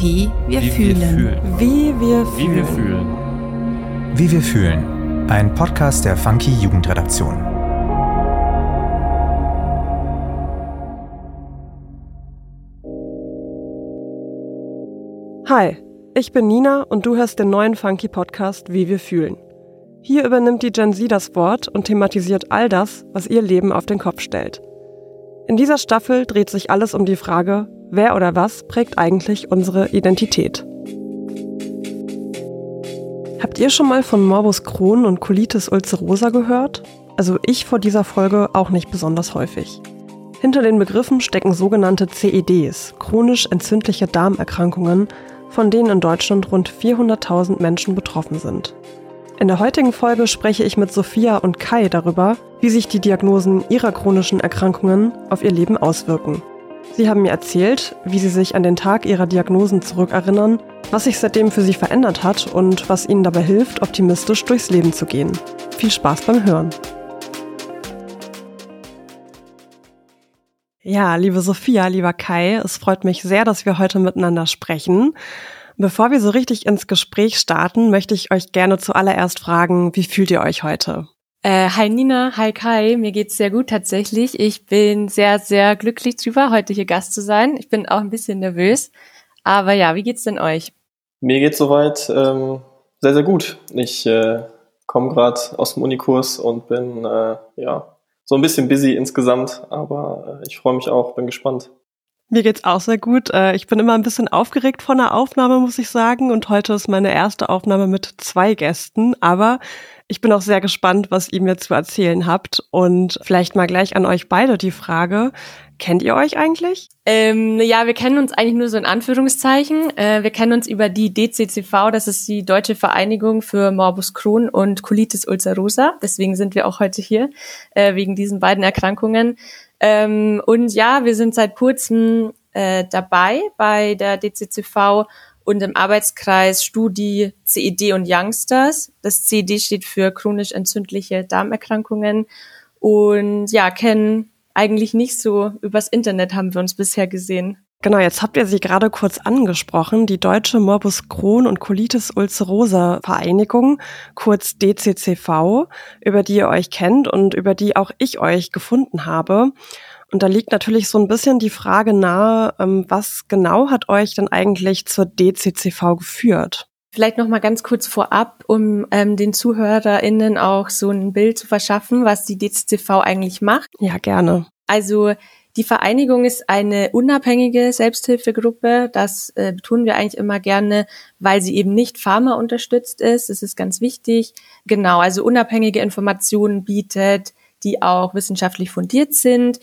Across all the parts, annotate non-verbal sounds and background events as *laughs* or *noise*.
Wie wir Wie fühlen. wir fühlen. Wie wir Wie fühlen. wir fühlen. Wie wir fühlen. Ein Podcast der Funky Jugendredaktion. Hi, ich bin Nina und du hörst den neuen Funky Podcast Wie wir fühlen. Hier übernimmt die Gen Z das Wort und thematisiert all das, was ihr Leben auf den Kopf stellt. In dieser Staffel dreht sich alles um die Frage, wer oder was prägt eigentlich unsere Identität. Habt ihr schon mal von Morbus Crohn und Colitis ulcerosa gehört? Also ich vor dieser Folge auch nicht besonders häufig. Hinter den Begriffen stecken sogenannte CEDs, chronisch entzündliche Darmerkrankungen, von denen in Deutschland rund 400.000 Menschen betroffen sind. In der heutigen Folge spreche ich mit Sophia und Kai darüber, wie sich die Diagnosen ihrer chronischen Erkrankungen auf ihr Leben auswirken. Sie haben mir erzählt, wie sie sich an den Tag ihrer Diagnosen zurückerinnern, was sich seitdem für sie verändert hat und was ihnen dabei hilft, optimistisch durchs Leben zu gehen. Viel Spaß beim Hören. Ja, liebe Sophia, lieber Kai, es freut mich sehr, dass wir heute miteinander sprechen. Bevor wir so richtig ins Gespräch starten, möchte ich euch gerne zuallererst fragen, wie fühlt ihr euch heute? Äh, hi Nina, hi Kai, mir geht's sehr gut tatsächlich. Ich bin sehr, sehr glücklich drüber, heute hier Gast zu sein. Ich bin auch ein bisschen nervös. Aber ja, wie geht's denn euch? Mir geht's soweit ähm, sehr, sehr gut. Ich äh, komme gerade aus dem Unikurs und bin äh, ja so ein bisschen busy insgesamt, aber äh, ich freue mich auch, bin gespannt. Mir geht's auch sehr gut. Äh, Ich bin immer ein bisschen aufgeregt von der Aufnahme, muss ich sagen. Und heute ist meine erste Aufnahme mit zwei Gästen. Aber ich bin auch sehr gespannt, was ihr mir zu erzählen habt. Und vielleicht mal gleich an euch beide die Frage. Kennt ihr euch eigentlich? Ähm, ja, wir kennen uns eigentlich nur so in Anführungszeichen. Äh, wir kennen uns über die DCCV, das ist die Deutsche Vereinigung für Morbus Crohn und Colitis ulcerosa. Deswegen sind wir auch heute hier, äh, wegen diesen beiden Erkrankungen. Ähm, und ja, wir sind seit kurzem äh, dabei bei der DCCV und im Arbeitskreis Studi CED und Youngsters. Das CED steht für chronisch entzündliche Darmerkrankungen und ja, kennen eigentlich nicht so übers Internet haben wir uns bisher gesehen. Genau, jetzt habt ihr sie gerade kurz angesprochen, die Deutsche Morbus Crohn und Colitis ulcerosa Vereinigung, kurz DCCV, über die ihr euch kennt und über die auch ich euch gefunden habe. Und da liegt natürlich so ein bisschen die Frage nahe, ähm, was genau hat euch denn eigentlich zur DCCV geführt? Vielleicht noch mal ganz kurz vorab, um ähm, den ZuhörerInnen auch so ein Bild zu verschaffen, was die DCCV eigentlich macht. Ja, gerne. Also die Vereinigung ist eine unabhängige Selbsthilfegruppe. Das äh, betonen wir eigentlich immer gerne, weil sie eben nicht Pharma unterstützt ist. Das ist ganz wichtig. Genau, also unabhängige Informationen bietet, die auch wissenschaftlich fundiert sind.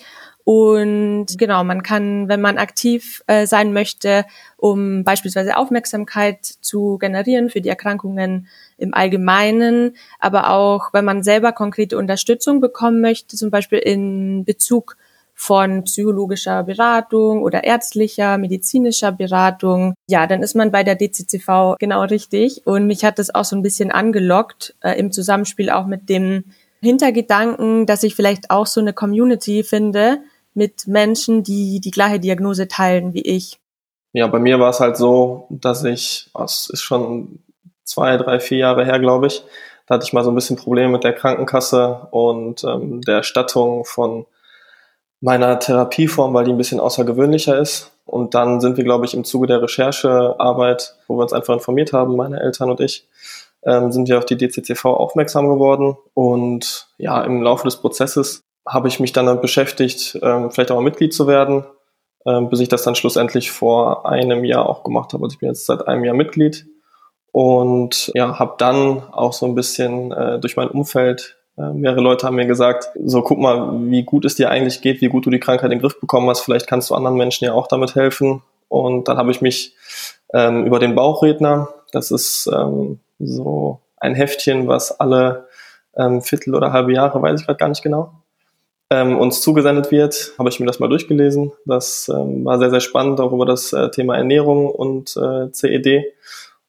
Und genau, man kann, wenn man aktiv äh, sein möchte, um beispielsweise Aufmerksamkeit zu generieren für die Erkrankungen im Allgemeinen, aber auch, wenn man selber konkrete Unterstützung bekommen möchte, zum Beispiel in Bezug von psychologischer Beratung oder ärztlicher, medizinischer Beratung, ja, dann ist man bei der DCCV genau richtig. Und mich hat das auch so ein bisschen angelockt äh, im Zusammenspiel auch mit dem Hintergedanken, dass ich vielleicht auch so eine Community finde mit Menschen, die die gleiche Diagnose teilen wie ich. Ja, bei mir war es halt so, dass ich, es ist schon zwei, drei, vier Jahre her, glaube ich, da hatte ich mal so ein bisschen Probleme mit der Krankenkasse und ähm, der Erstattung von meiner Therapieform, weil die ein bisschen außergewöhnlicher ist. Und dann sind wir, glaube ich, im Zuge der Recherchearbeit, wo wir uns einfach informiert haben, meine Eltern und ich, ähm, sind wir auf die DCCV aufmerksam geworden. Und ja, im Laufe des Prozesses habe ich mich dann beschäftigt, ähm, vielleicht auch mal Mitglied zu werden, ähm, bis ich das dann schlussendlich vor einem Jahr auch gemacht habe. Also ich bin jetzt seit einem Jahr Mitglied und ja, habe dann auch so ein bisschen äh, durch mein Umfeld äh, mehrere Leute haben mir gesagt, so guck mal, wie gut es dir eigentlich geht, wie gut du die Krankheit in den Griff bekommen hast, vielleicht kannst du anderen Menschen ja auch damit helfen. Und dann habe ich mich ähm, über den Bauchredner, das ist ähm, so ein Heftchen, was alle ähm, Viertel oder halbe Jahre, weiß ich gerade gar nicht genau, ähm, uns zugesendet wird, habe ich mir das mal durchgelesen. Das ähm, war sehr, sehr spannend, auch über das äh, Thema Ernährung und äh, CED.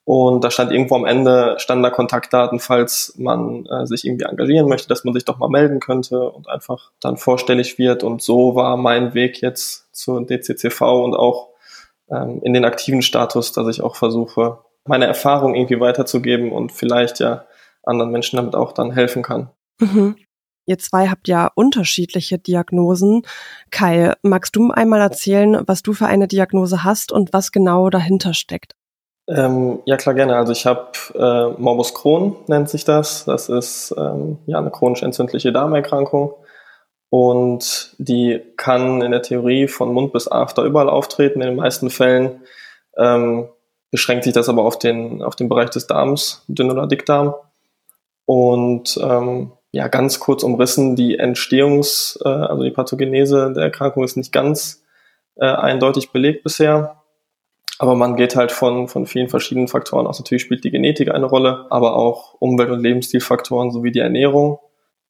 Und da stand irgendwo am Ende, standen da Kontaktdaten, falls man äh, sich irgendwie engagieren möchte, dass man sich doch mal melden könnte und einfach dann vorstellig wird. Und so war mein Weg jetzt zur DCCV und auch ähm, in den aktiven Status, dass ich auch versuche, meine Erfahrung irgendwie weiterzugeben und vielleicht ja anderen Menschen damit auch dann helfen kann. Mhm. Ihr zwei habt ja unterschiedliche Diagnosen. Kai, magst du einmal erzählen, was du für eine Diagnose hast und was genau dahinter steckt? Ähm, ja, klar, gerne. Also ich habe äh, Morbus Crohn, nennt sich das. Das ist ähm, ja eine chronisch entzündliche Darmerkrankung. Und die kann in der Theorie von Mund bis After überall auftreten. In den meisten Fällen ähm, beschränkt sich das aber auf den, auf den Bereich des Darms, Dünn- oder Dickdarm. Und ähm, ja, ganz kurz umrissen, die Entstehungs-, äh, also die Pathogenese der Erkrankung ist nicht ganz äh, eindeutig belegt bisher. Aber man geht halt von, von vielen verschiedenen Faktoren aus. Natürlich spielt die Genetik eine Rolle, aber auch Umwelt- und Lebensstilfaktoren sowie die Ernährung.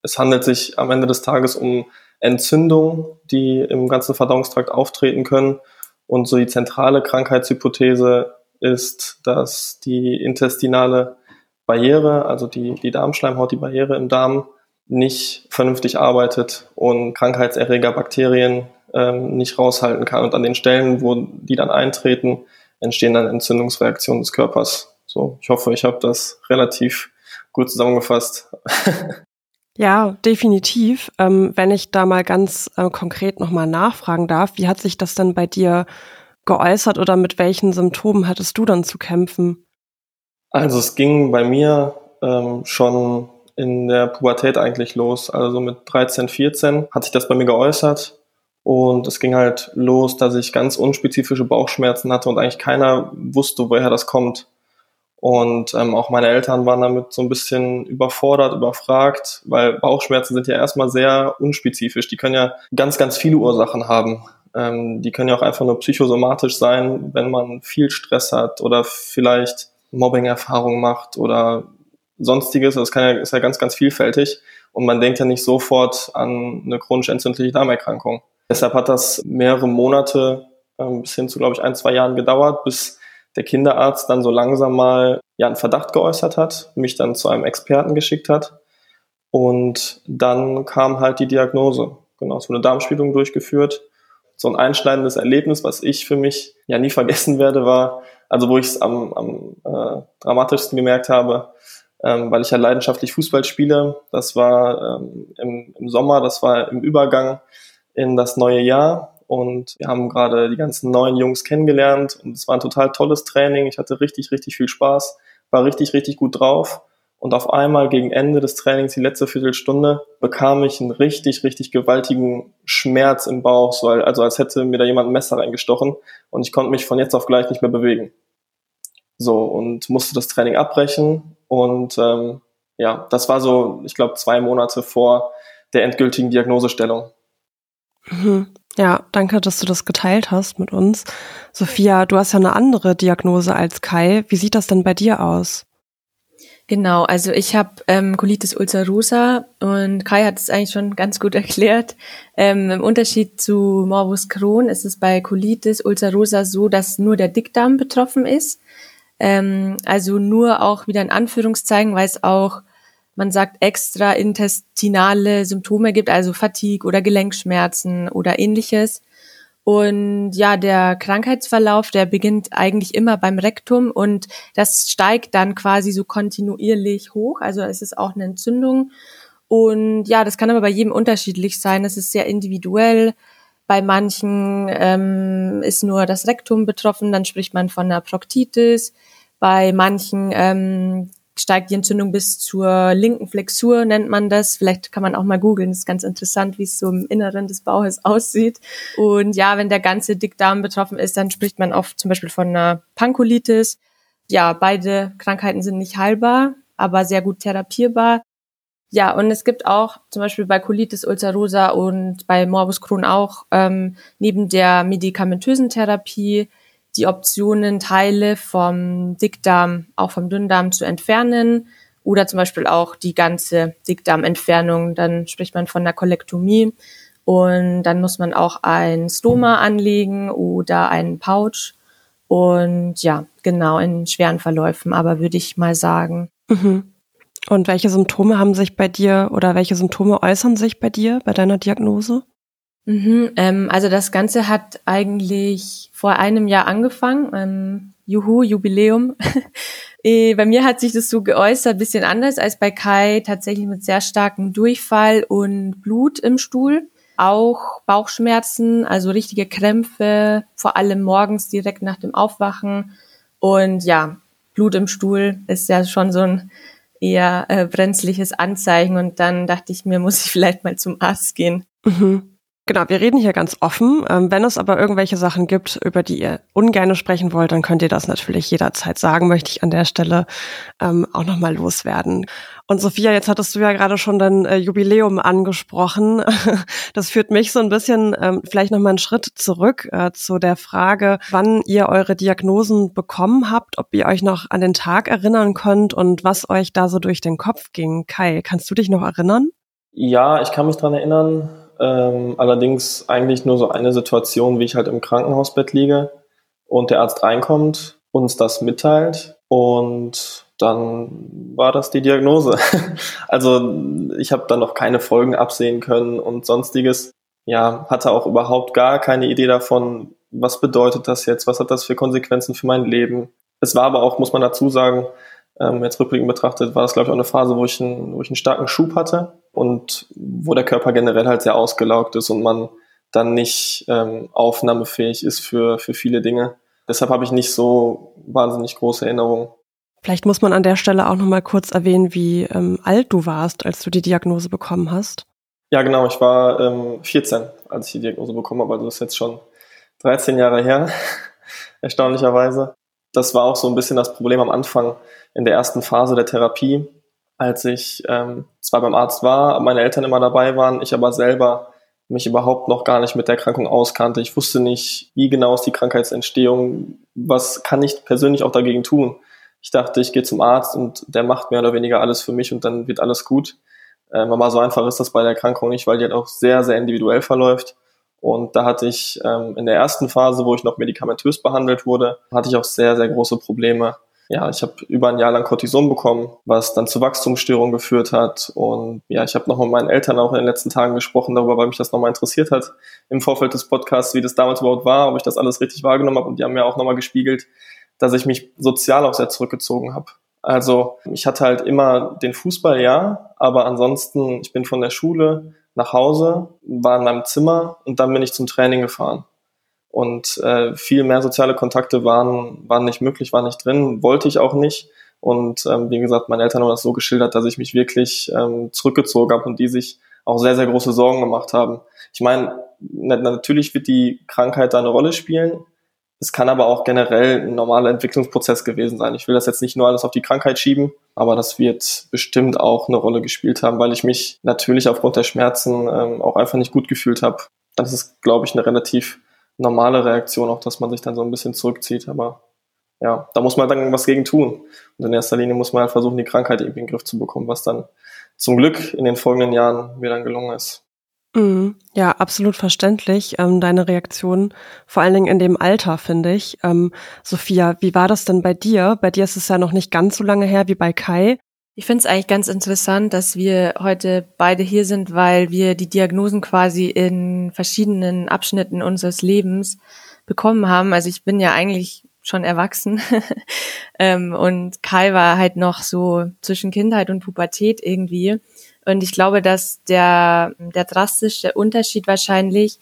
Es handelt sich am Ende des Tages um Entzündungen, die im ganzen Verdauungstrakt auftreten können. Und so die zentrale Krankheitshypothese ist, dass die intestinale Barriere, also die, die Darmschleimhaut, die Barriere im Darm, nicht vernünftig arbeitet und Krankheitserreger, Bakterien ähm, nicht raushalten kann. Und an den Stellen, wo die dann eintreten, entstehen dann Entzündungsreaktionen des Körpers. So, ich hoffe, ich habe das relativ gut zusammengefasst. *laughs* Ja, definitiv. Ähm, wenn ich da mal ganz äh, konkret nochmal nachfragen darf, wie hat sich das denn bei dir geäußert oder mit welchen Symptomen hattest du dann zu kämpfen? Also es ging bei mir ähm, schon in der Pubertät eigentlich los. Also mit 13, 14 hat sich das bei mir geäußert. Und es ging halt los, dass ich ganz unspezifische Bauchschmerzen hatte und eigentlich keiner wusste, woher das kommt. Und ähm, auch meine Eltern waren damit so ein bisschen überfordert, überfragt, weil Bauchschmerzen sind ja erstmal sehr unspezifisch. Die können ja ganz, ganz viele Ursachen haben. Ähm, die können ja auch einfach nur psychosomatisch sein, wenn man viel Stress hat oder vielleicht Mobbing-Erfahrungen macht oder sonstiges. Das kann ja, ist ja ganz, ganz vielfältig. Und man denkt ja nicht sofort an eine chronisch entzündliche Darmerkrankung. Deshalb hat das mehrere Monate ähm, bis hin zu, glaube ich, ein, zwei Jahren gedauert, bis der Kinderarzt dann so langsam mal ja einen Verdacht geäußert hat, mich dann zu einem Experten geschickt hat. Und dann kam halt die Diagnose. Genau, so eine Darmspiegelung durchgeführt. So ein einschneidendes Erlebnis, was ich für mich ja nie vergessen werde, war, also wo ich es am, am äh, dramatischsten gemerkt habe, ähm, weil ich ja leidenschaftlich Fußball spiele. Das war ähm, im, im Sommer, das war im Übergang in das neue Jahr und wir haben gerade die ganzen neuen Jungs kennengelernt und es war ein total tolles Training. Ich hatte richtig, richtig viel Spaß, war richtig, richtig gut drauf. Und auf einmal gegen Ende des Trainings, die letzte Viertelstunde, bekam ich einen richtig, richtig gewaltigen Schmerz im Bauch, so, also als hätte mir da jemand ein Messer reingestochen und ich konnte mich von jetzt auf gleich nicht mehr bewegen. So, und musste das Training abbrechen und ähm, ja, das war so, ich glaube, zwei Monate vor der endgültigen Diagnosestellung. Mhm. Ja, danke, dass du das geteilt hast mit uns. Sophia, du hast ja eine andere Diagnose als Kai. Wie sieht das denn bei dir aus? Genau, also ich habe ähm, Colitis ulcerosa und Kai hat es eigentlich schon ganz gut *laughs* erklärt. Ähm, Im Unterschied zu Morbus Crohn ist es bei Colitis ulcerosa so, dass nur der Dickdarm betroffen ist. Ähm, also nur auch wieder in Anführungszeichen, weil es auch man sagt, extra intestinale Symptome gibt, also Fatigue oder Gelenkschmerzen oder ähnliches. Und ja, der Krankheitsverlauf, der beginnt eigentlich immer beim Rektum und das steigt dann quasi so kontinuierlich hoch. Also es ist auch eine Entzündung. Und ja, das kann aber bei jedem unterschiedlich sein. Es ist sehr individuell. Bei manchen ähm, ist nur das Rektum betroffen, dann spricht man von einer Proktitis. Bei manchen ähm, steigt die Entzündung bis zur linken Flexur, nennt man das. Vielleicht kann man auch mal googeln, ist ganz interessant, wie es so im Inneren des Bauches aussieht. Und ja, wenn der ganze Dickdarm betroffen ist, dann spricht man oft zum Beispiel von einer Pankolitis. Ja, beide Krankheiten sind nicht heilbar, aber sehr gut therapierbar. Ja, und es gibt auch zum Beispiel bei Colitis ulcerosa und bei Morbus Crohn auch ähm, neben der medikamentösen Therapie die Optionen, Teile vom Dickdarm, auch vom Dünndarm zu entfernen oder zum Beispiel auch die ganze Dickdarmentfernung. Dann spricht man von einer Kolektomie und dann muss man auch ein Stoma anlegen oder einen Pouch. Und ja, genau, in schweren Verläufen, aber würde ich mal sagen. Mhm. Und welche Symptome haben sich bei dir oder welche Symptome äußern sich bei dir bei deiner Diagnose? Mhm, ähm, also das Ganze hat eigentlich vor einem Jahr angefangen. Ähm, Juhu, Jubiläum. *laughs* Äh, bei mir hat sich das so geäußert, bisschen anders als bei Kai, tatsächlich mit sehr starkem Durchfall und Blut im Stuhl. Auch Bauchschmerzen, also richtige Krämpfe, vor allem morgens direkt nach dem Aufwachen. Und ja, Blut im Stuhl ist ja schon so ein eher äh, brenzliches Anzeichen. Und dann dachte ich mir, *laughs* muss ich vielleicht mal zum Arzt gehen. Mhm. Genau, wir reden hier ganz offen. Ähm, wenn es aber irgendwelche Sachen gibt, über die ihr ungerne sprechen wollt, dann könnt ihr das natürlich jederzeit sagen, möchte ich an der Stelle ähm, auch nochmal loswerden. Und Sophia, jetzt hattest du ja gerade schon dein äh, Jubiläum angesprochen. *laughs* Das führt mich so ein bisschen ähm, vielleicht nochmal einen Schritt zurück äh, zu der Frage, wann ihr eure Diagnosen bekommen habt, ob ihr euch noch an den Tag erinnern könnt und was euch da so durch den Kopf ging. Kai, kannst du dich noch erinnern? Ja, ich kann mich dran erinnern ähm, allerdings eigentlich nur so eine Situation, wie ich halt im Krankenhausbett liege und der Arzt reinkommt, uns das mitteilt und dann war das die Diagnose. *laughs* also ich habe dann noch keine Folgen absehen können und sonstiges. Ja, hatte auch überhaupt gar keine Idee davon, was bedeutet das jetzt, was hat das für Konsequenzen für mein Leben. Es war aber auch, muss man dazu sagen, ähm, jetzt rückblickend betrachtet, war das, glaube ich, auch eine Phase, wo ich, einen, wo ich einen starken Schub hatte und wo der Körper generell halt sehr ausgelaugt ist und man dann nicht ähm, aufnahmefähig ist für, für viele Dinge. Deshalb habe ich nicht so wahnsinnig große Erinnerungen. Vielleicht muss man an der Stelle auch noch mal kurz erwähnen, wie ähm, alt du warst, als du die Diagnose bekommen hast. Ja, genau. Ich war ähm, 14, als ich die Diagnose bekommen habe. Also das ist jetzt schon 13 Jahre her, *laughs* erstaunlicherweise. Das war auch so ein bisschen das Problem am Anfang in der ersten Phase der Therapie, als ich ähm, zwar beim Arzt war, meine Eltern immer dabei waren, ich aber selber mich überhaupt noch gar nicht mit der Erkrankung auskannte. Ich wusste nicht, wie genau ist die Krankheitsentstehung, was kann ich persönlich auch dagegen tun. Ich dachte, ich gehe zum Arzt und der macht mehr oder weniger alles für mich und dann wird alles gut. Ähm, aber so einfach ist das bei der Erkrankung nicht, weil die halt auch sehr, sehr individuell verläuft. Und da hatte ich ähm, in der ersten Phase, wo ich noch medikamentös behandelt wurde, hatte ich auch sehr, sehr große Probleme, ja, ich habe über ein Jahr lang Cortison bekommen, was dann zu Wachstumsstörungen geführt hat. Und ja, ich habe noch mit meinen Eltern auch in den letzten Tagen gesprochen darüber, weil mich das nochmal interessiert hat im Vorfeld des Podcasts, wie das damals überhaupt war, ob ich das alles richtig wahrgenommen habe. Und die haben mir auch nochmal gespiegelt, dass ich mich sozial auch sehr zurückgezogen habe. Also ich hatte halt immer den Fußball, ja, aber ansonsten, ich bin von der Schule nach Hause, war in meinem Zimmer und dann bin ich zum Training gefahren. Und äh, viel mehr soziale Kontakte waren, waren nicht möglich, waren nicht drin, wollte ich auch nicht. Und ähm, wie gesagt, meine Eltern haben das so geschildert, dass ich mich wirklich ähm, zurückgezogen habe und die sich auch sehr, sehr große Sorgen gemacht haben. Ich meine, natürlich wird die Krankheit da eine Rolle spielen. Es kann aber auch generell ein normaler Entwicklungsprozess gewesen sein. Ich will das jetzt nicht nur alles auf die Krankheit schieben, aber das wird bestimmt auch eine Rolle gespielt haben, weil ich mich natürlich aufgrund der Schmerzen ähm, auch einfach nicht gut gefühlt habe. Das ist, glaube ich, eine relativ normale Reaktion, auch dass man sich dann so ein bisschen zurückzieht. Aber ja, da muss man dann was gegen tun. Und in erster Linie muss man halt versuchen, die Krankheit irgendwie in den Griff zu bekommen, was dann zum Glück in den folgenden Jahren mir dann gelungen ist. Mhm. Ja, absolut verständlich, ähm, deine Reaktion, vor allen Dingen in dem Alter, finde ich. Ähm, Sophia, wie war das denn bei dir? Bei dir ist es ja noch nicht ganz so lange her wie bei Kai. Ich finde es eigentlich ganz interessant, dass wir heute beide hier sind, weil wir die Diagnosen quasi in verschiedenen Abschnitten unseres Lebens bekommen haben. Also ich bin ja eigentlich schon erwachsen *laughs* ähm, und Kai war halt noch so zwischen Kindheit und Pubertät irgendwie. Und ich glaube, dass der, der drastische Unterschied wahrscheinlich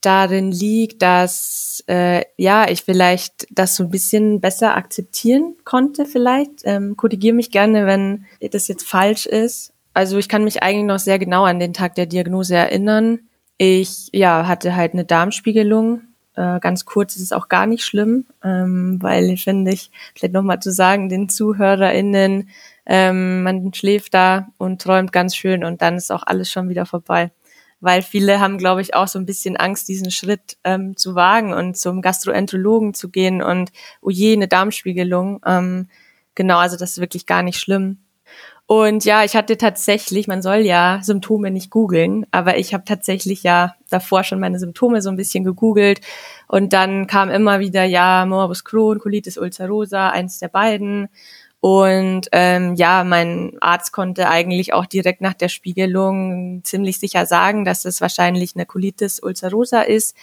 darin liegt, dass äh, ja ich vielleicht das so ein bisschen besser akzeptieren konnte. Vielleicht ähm, korrigiere mich gerne, wenn das jetzt falsch ist. Also ich kann mich eigentlich noch sehr genau an den Tag der Diagnose erinnern. Ich ja hatte halt eine Darmspiegelung. Äh, ganz kurz ist es auch gar nicht schlimm, ähm, weil finde ich vielleicht noch mal zu sagen den ZuhörerInnen, ähm, man schläft da und träumt ganz schön und dann ist auch alles schon wieder vorbei weil viele haben, glaube ich, auch so ein bisschen Angst, diesen Schritt ähm, zu wagen und zum Gastroenterologen zu gehen und oh je, eine Darmspiegelung. Ähm, genau, also das ist wirklich gar nicht schlimm. Und ja, ich hatte tatsächlich, man soll ja Symptome nicht googeln, aber ich habe tatsächlich ja davor schon meine Symptome so ein bisschen gegoogelt und dann kam immer wieder ja Morbus Crohn, Colitis ulcerosa, eins der beiden. Und ähm, ja, mein Arzt konnte eigentlich auch direkt nach der Spiegelung ziemlich sicher sagen, dass es wahrscheinlich eine Colitis ulcerosa ist.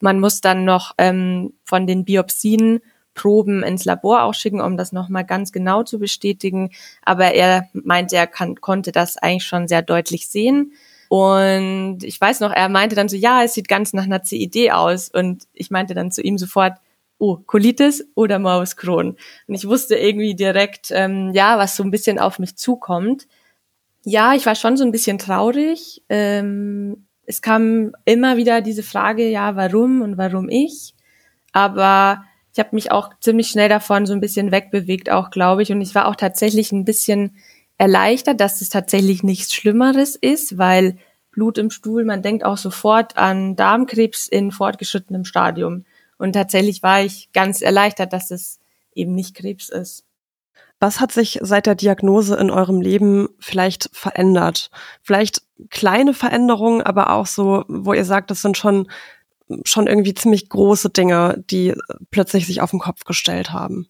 Man muss dann noch ähm, von den Biopsien Proben ins Labor auch schicken, um das nochmal ganz genau zu bestätigen. Aber er meinte, er kann, konnte das eigentlich schon sehr deutlich sehen. Und ich weiß noch, er meinte dann so, ja, es sieht ganz nach einer CID aus. Und ich meinte dann zu ihm sofort, oh, Colitis oder Morbus Crohn. Und ich wusste irgendwie direkt, ähm, ja, was so ein bisschen auf mich zukommt. Ja, ich war schon so ein bisschen traurig. Ähm, es kam immer wieder diese Frage, ja, warum und warum ich? Aber ich habe mich auch ziemlich schnell davon so ein bisschen wegbewegt, auch glaube ich. Und ich war auch tatsächlich ein bisschen erleichtert, dass es tatsächlich nichts Schlimmeres ist, weil Blut im Stuhl, man denkt auch sofort an Darmkrebs in fortgeschrittenem Stadium. Und tatsächlich war ich ganz erleichtert, dass es eben nicht Krebs ist. Was hat sich seit der Diagnose in eurem Leben vielleicht verändert? Vielleicht kleine Veränderungen, aber auch so, wo ihr sagt, das sind schon, schon irgendwie ziemlich große Dinge, die plötzlich sich auf den Kopf gestellt haben.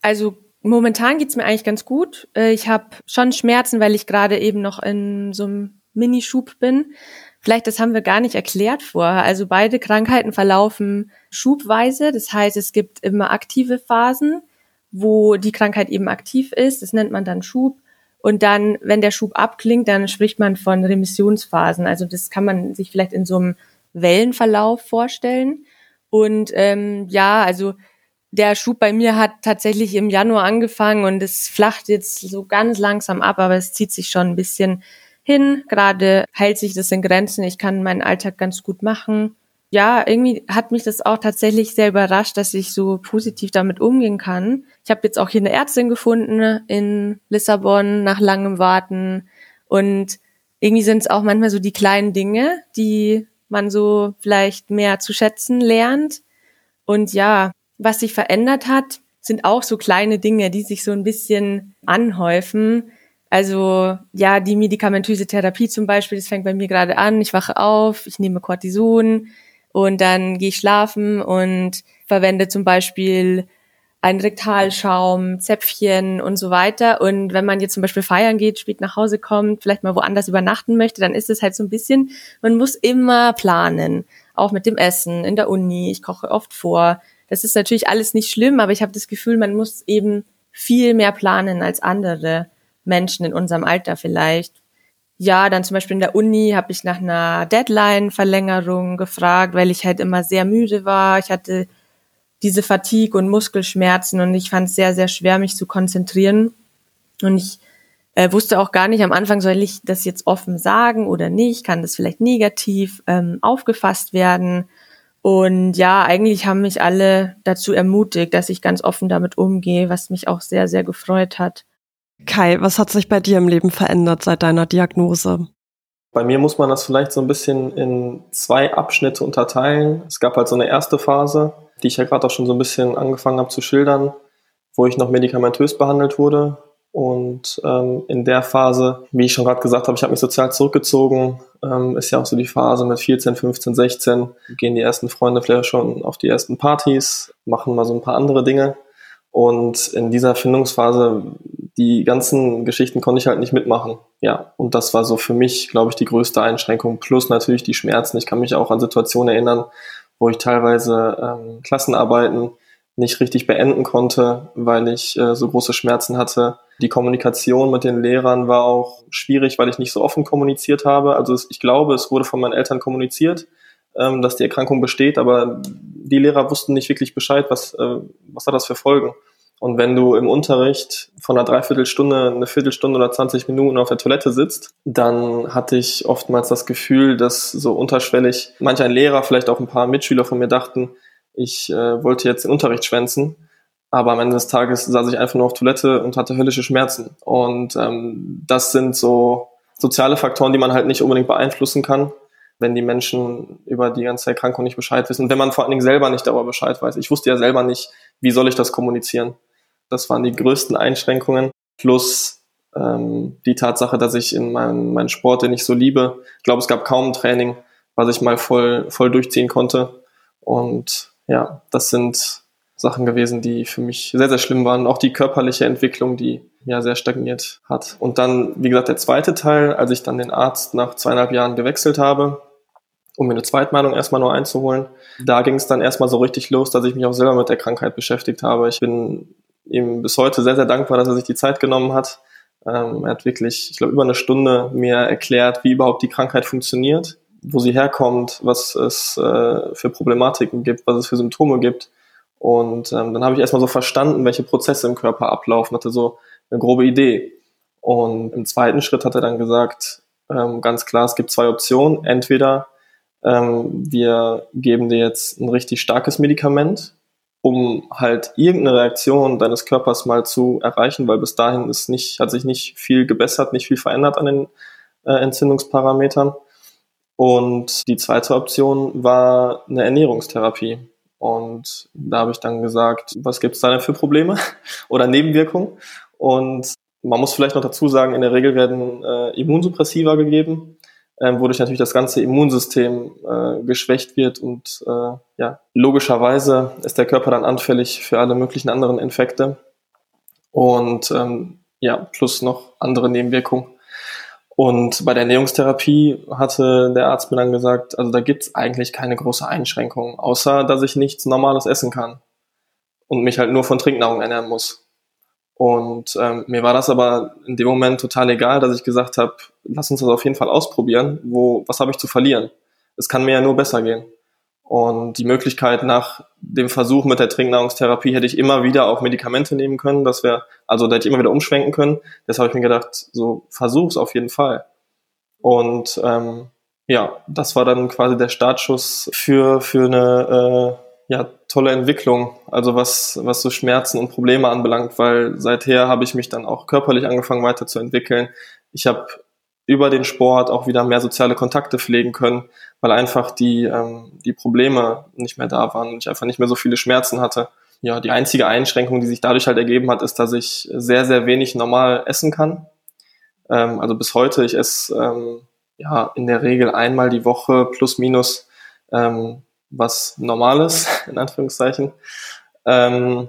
Also momentan geht's mir eigentlich ganz gut. Äh, ich habe schon Schmerzen, weil ich gerade eben noch in so einem Minischub bin. Vielleicht, das haben wir gar nicht erklärt vorher. Also beide Krankheiten verlaufen schubweise. Das heißt, es gibt immer aktive Phasen, wo die Krankheit eben aktiv ist. Das nennt man dann Schub. Und dann, wenn der Schub abklingt, dann spricht man von Remissionsphasen. Also das kann man sich vielleicht in so einem Wellenverlauf vorstellen. Und ähm, ja, also der Schub bei mir hat tatsächlich im Januar angefangen und es flacht jetzt so ganz langsam ab, aber es zieht sich schon ein bisschen hin. Gerade hält sich das in Grenzen. Ich kann meinen Alltag ganz gut machen. Ja, irgendwie hat mich das auch tatsächlich sehr überrascht, dass ich so positiv damit umgehen kann. Ich habe jetzt auch hier eine Ärztin gefunden in Lissabon nach langem Warten. Und irgendwie sind es auch manchmal so die kleinen Dinge, die man so vielleicht mehr zu schätzen lernt. Und ja, was sich verändert hat, sind auch so kleine Dinge, die sich so ein bisschen anhäufen. Also ja, die medikamentöse Therapie zum Beispiel, das fängt bei mir gerade an. Ich wache auf, ich nehme Cortison und dann gehe ich schlafen und verwende zum Beispiel einen Rektalschaum, Zäpfchen und so weiter. Und wenn man jetzt zum Beispiel feiern geht, spät nach Hause kommt, vielleicht mal woanders übernachten möchte, dann ist es halt so ein bisschen, man muss immer planen. Auch mit dem Essen in der Uni. Ich koche oft vor. Das ist natürlich alles nicht schlimm, aber ich habe das Gefühl, man muss eben viel mehr planen als andere. Menschen in unserem Alter vielleicht. Ja, dann zum Beispiel in der Uni habe ich nach einer Deadline-Verlängerung gefragt, weil ich halt immer sehr müde war. Ich hatte diese Fatigue und Muskelschmerzen und ich fand es sehr, sehr schwer, mich zu konzentrieren. Und ich äh, wusste auch gar nicht am Anfang, soll ich das jetzt offen sagen oder nicht? Kann das vielleicht negativ ähm, aufgefasst werden? Und ja, eigentlich haben mich alle dazu ermutigt, dass ich ganz offen damit umgehe, was mich auch sehr, sehr gefreut hat. Kai, was hat sich bei dir im Leben verändert seit deiner Diagnose? Bei mir muss man das vielleicht so ein bisschen in zwei Abschnitte unterteilen. Es gab halt so eine erste Phase, die ich ja gerade auch schon so ein bisschen angefangen habe zu schildern, wo ich noch medikamentös behandelt wurde. Und ähm, in der Phase, wie ich schon gerade gesagt habe, ich habe mich sozial zurückgezogen. Ähm, ist ja auch so die Phase mit 14, 15, 16. Gehen die ersten Freunde vielleicht schon auf die ersten Partys, machen mal so ein paar andere Dinge. Und in dieser Findungsphase, die ganzen Geschichten konnte ich halt nicht mitmachen. Ja, und das war so für mich, glaube ich, die größte Einschränkung. Plus natürlich die Schmerzen. Ich kann mich auch an Situationen erinnern, wo ich teilweise ähm, Klassenarbeiten nicht richtig beenden konnte, weil ich äh, so große Schmerzen hatte. Die Kommunikation mit den Lehrern war auch schwierig, weil ich nicht so offen kommuniziert habe. Also ich glaube, es wurde von meinen Eltern kommuniziert, ähm, dass die Erkrankung besteht, aber die Lehrer wussten nicht wirklich Bescheid, was, äh, was hat das für Folgen. Und wenn du im Unterricht von einer Dreiviertelstunde, eine Viertelstunde oder 20 Minuten auf der Toilette sitzt, dann hatte ich oftmals das Gefühl, dass so unterschwellig manch ein Lehrer, vielleicht auch ein paar Mitschüler von mir dachten, ich äh, wollte jetzt den Unterricht schwänzen. Aber am Ende des Tages saß ich einfach nur auf Toilette und hatte höllische Schmerzen. Und ähm, das sind so soziale Faktoren, die man halt nicht unbedingt beeinflussen kann wenn die Menschen über die ganze Erkrankung nicht Bescheid wissen. wenn man vor allen Dingen selber nicht darüber Bescheid weiß. Ich wusste ja selber nicht, wie soll ich das kommunizieren. Das waren die größten Einschränkungen. Plus ähm, die Tatsache, dass ich in meinem, meinem Sport, den ich so liebe, ich glaube, es gab kaum ein Training, was ich mal voll, voll durchziehen konnte. Und ja, das sind Sachen gewesen, die für mich sehr, sehr schlimm waren. Auch die körperliche Entwicklung, die ja sehr stagniert hat. Und dann, wie gesagt, der zweite Teil, als ich dann den Arzt nach zweieinhalb Jahren gewechselt habe, um mir eine Zweitmeinung erstmal nur einzuholen. Da ging es dann erstmal so richtig los, dass ich mich auch selber mit der Krankheit beschäftigt habe. Ich bin ihm bis heute sehr, sehr dankbar, dass er sich die Zeit genommen hat. Ähm, er hat wirklich, ich glaube, über eine Stunde mir erklärt, wie überhaupt die Krankheit funktioniert, wo sie herkommt, was es äh, für Problematiken gibt, was es für Symptome gibt. Und ähm, dann habe ich erstmal so verstanden, welche Prozesse im Körper ablaufen, hatte so eine grobe Idee. Und im zweiten Schritt hat er dann gesagt, ähm, ganz klar, es gibt zwei Optionen. Entweder ähm, wir geben dir jetzt ein richtig starkes Medikament, um halt irgendeine Reaktion deines Körpers mal zu erreichen, weil bis dahin ist nicht, hat sich nicht viel gebessert, nicht viel verändert an den äh, Entzündungsparametern. Und die zweite Option war eine Ernährungstherapie. Und da habe ich dann gesagt, was gibt es da denn für Probleme *laughs* oder Nebenwirkungen? Und man muss vielleicht noch dazu sagen, in der Regel werden äh, Immunsuppressiva gegeben ähm, wodurch natürlich das ganze Immunsystem äh, geschwächt wird und äh, ja, logischerweise ist der Körper dann anfällig für alle möglichen anderen Infekte und ähm, ja, plus noch andere Nebenwirkungen. Und bei der Ernährungstherapie hatte der Arzt mir dann gesagt, also da gibt's eigentlich keine große Einschränkung, außer dass ich nichts Normales essen kann und mich halt nur von Trinknahrung ernähren muss. Und ähm, mir war das aber in dem Moment total egal, dass ich gesagt habe, lass uns das auf jeden Fall ausprobieren. Wo, was habe ich zu verlieren? Es kann mir ja nur besser gehen. Und die Möglichkeit nach dem Versuch mit der Trinknahrungstherapie hätte ich immer wieder auch Medikamente nehmen können. Das wäre, also da hätte ich immer wieder umschwenken können. Deshalb habe ich mir gedacht, so versuch's auf jeden Fall. Und ähm, ja, das war dann quasi der Startschuss für, für eine äh, ja, tolle Entwicklung, also was, was so Schmerzen und Probleme anbelangt, weil seither habe ich mich dann auch körperlich angefangen weiterzuentwickeln. Ich habe über den Sport auch wieder mehr soziale Kontakte pflegen können, weil einfach die, ähm, die Probleme nicht mehr da waren und ich einfach nicht mehr so viele Schmerzen hatte. Ja, die einzige Einschränkung, die sich dadurch halt ergeben hat, ist, dass ich sehr, sehr wenig normal essen kann. Ähm, also bis heute, ich esse ähm, ja in der Regel einmal die Woche plus minus ähm, was Normales, *laughs* in Anführungszeichen. Ähm,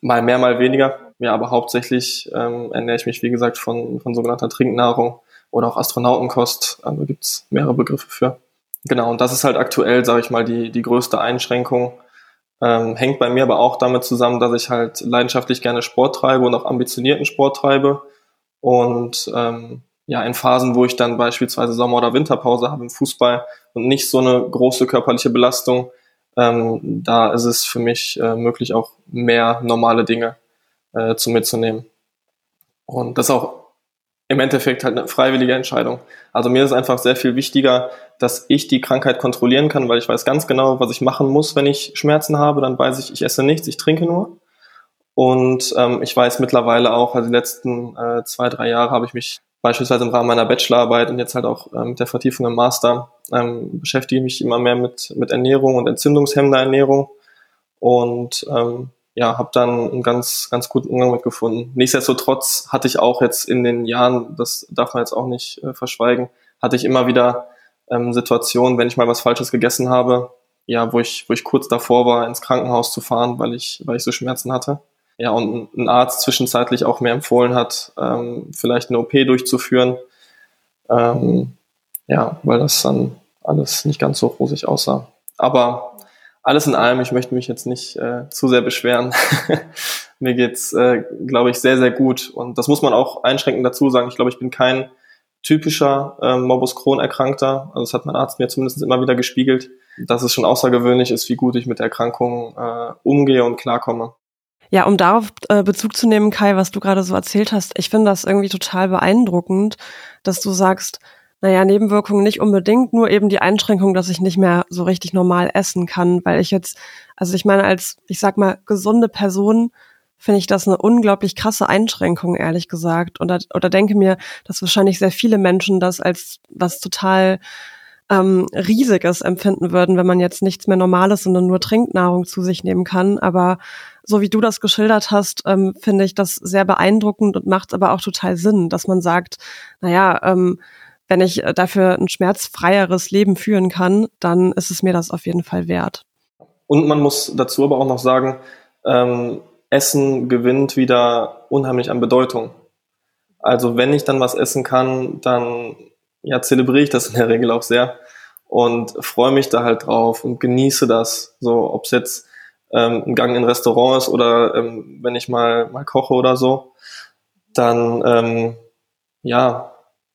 mal mehr, mal weniger. Ja, aber hauptsächlich ähm, ernähre ich mich, wie gesagt, von, von sogenannter Trinknahrung oder auch Astronautenkost. Also gibt's mehrere Begriffe für. Genau, und das ist halt aktuell, sage ich mal, die, die größte Einschränkung. Ähm, hängt bei mir aber auch damit zusammen, dass ich halt leidenschaftlich gerne Sport treibe und auch ambitionierten Sport treibe. Und ähm, ja, in Phasen, wo ich dann beispielsweise Sommer- oder Winterpause habe im Fußball und nicht so eine große körperliche Belastung, ähm, da ist es für mich äh, möglich, auch mehr normale Dinge äh, zu mitzunehmen. Und das ist auch im Endeffekt halt eine freiwillige Entscheidung. Also mir ist einfach sehr viel wichtiger, dass ich die Krankheit kontrollieren kann, weil ich weiß ganz genau, was ich machen muss, wenn ich Schmerzen habe. Dann weiß ich, ich esse nichts, ich trinke nur. Und ähm, ich weiß mittlerweile auch, also die letzten äh, zwei, drei Jahre habe ich mich beispielsweise im Rahmen meiner Bachelorarbeit und jetzt halt auch äh, mit der Vertiefung im Master ähm, beschäftige ich mich immer mehr mit, mit Ernährung und entzündungshemmender Ernährung und ähm, ja, habe dann einen ganz, ganz guten Umgang mit gefunden. Nichtsdestotrotz hatte ich auch jetzt in den Jahren, das darf man jetzt auch nicht äh, verschweigen, hatte ich immer wieder ähm, Situationen, wenn ich mal was Falsches gegessen habe, ja, wo ich, wo ich kurz davor war, ins Krankenhaus zu fahren, weil ich, weil ich so Schmerzen hatte ja, und ein Arzt zwischenzeitlich auch mir empfohlen hat, ähm, vielleicht eine OP durchzuführen. Ähm, ja, weil das dann alles nicht ganz so rosig aussah. Aber alles in allem, ich möchte mich jetzt nicht äh, zu sehr beschweren. *laughs* Mir geht's, äh, glaube ich, sehr, sehr gut. Und das muss man auch einschränkend dazu sagen. Ich glaube, ich bin kein typischer äh, Morbus Crohn-Erkrankter. Also das hat mein Arzt mir zumindest immer wieder gespiegelt, dass es schon außergewöhnlich ist, wie gut ich mit der Erkrankung äh, umgehe und klarkomme. Ja, um darauf äh, Bezug zu nehmen, Kai, was du gerade so erzählt hast, ich finde das irgendwie total beeindruckend, dass du sagst, naja, Nebenwirkungen nicht unbedingt, nur eben die Einschränkung, dass ich nicht mehr so richtig normal essen kann, weil ich jetzt, also ich meine, als, ich sag mal, gesunde Person finde ich das eine unglaublich krasse Einschränkung, ehrlich gesagt. Oder, oder denke mir, dass wahrscheinlich sehr viele Menschen das als was total ähm, Riesiges empfinden würden, wenn man jetzt nichts mehr Normales, sondern nur Trinknahrung zu sich nehmen kann. Aber so wie du das geschildert hast, ähm, finde ich das sehr beeindruckend und macht aber auch total Sinn, dass man sagt, naja, ähm, wenn ich dafür ein schmerzfreieres Leben führen kann, dann ist es mir das auf jeden Fall wert. Und man muss dazu aber auch noch sagen, ähm, Essen gewinnt wieder unheimlich an Bedeutung. Also wenn ich dann was essen kann, dann ja, zelebriere ich das in der Regel auch sehr und freue mich da halt drauf und genieße das. So, ob es jetzt ähm, ein Gang in ein Restaurant ist oder ähm, wenn ich mal, mal koche oder so, dann ähm, ja,